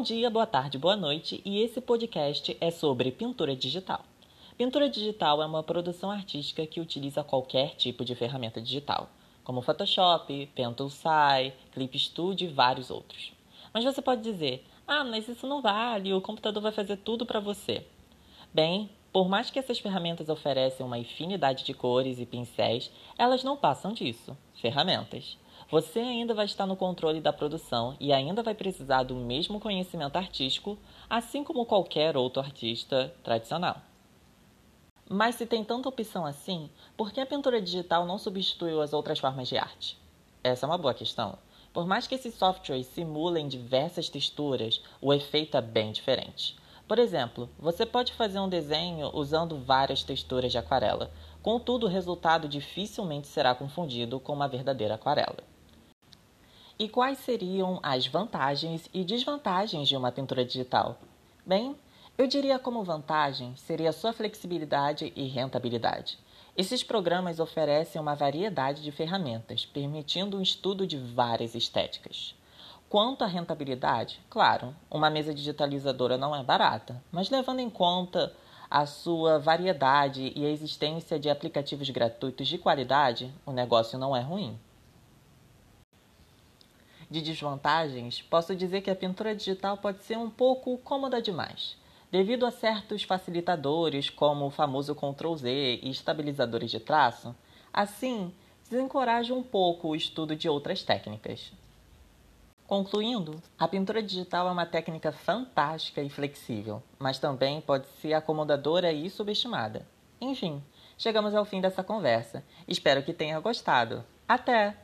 dia, boa tarde, boa noite, e esse podcast é sobre pintura digital. Pintura digital é uma produção artística que utiliza qualquer tipo de ferramenta digital, como Photoshop, Pentoolsai, Clip Studio e vários outros. Mas você pode dizer: "Ah, mas isso não vale, o computador vai fazer tudo para você". Bem, por mais que essas ferramentas ofereçam uma infinidade de cores e pincéis, elas não passam disso ferramentas. Você ainda vai estar no controle da produção e ainda vai precisar do mesmo conhecimento artístico, assim como qualquer outro artista tradicional. Mas se tem tanta opção assim, por que a pintura digital não substituiu as outras formas de arte? Essa é uma boa questão. Por mais que esses softwares simulem diversas texturas, o efeito é bem diferente. Por exemplo, você pode fazer um desenho usando várias texturas de aquarela, contudo, o resultado dificilmente será confundido com uma verdadeira aquarela. E quais seriam as vantagens e desvantagens de uma pintura digital? Bem, eu diria como vantagem seria sua flexibilidade e rentabilidade. Esses programas oferecem uma variedade de ferramentas, permitindo um estudo de várias estéticas. Quanto à rentabilidade, claro, uma mesa digitalizadora não é barata, mas levando em conta a sua variedade e a existência de aplicativos gratuitos de qualidade, o negócio não é ruim de desvantagens, posso dizer que a pintura digital pode ser um pouco cômoda demais. Devido a certos facilitadores, como o famoso Ctrl Z e estabilizadores de traço, assim desencoraja um pouco o estudo de outras técnicas. Concluindo, a pintura digital é uma técnica fantástica e flexível, mas também pode ser acomodadora e subestimada. Enfim, chegamos ao fim dessa conversa. Espero que tenha gostado. Até!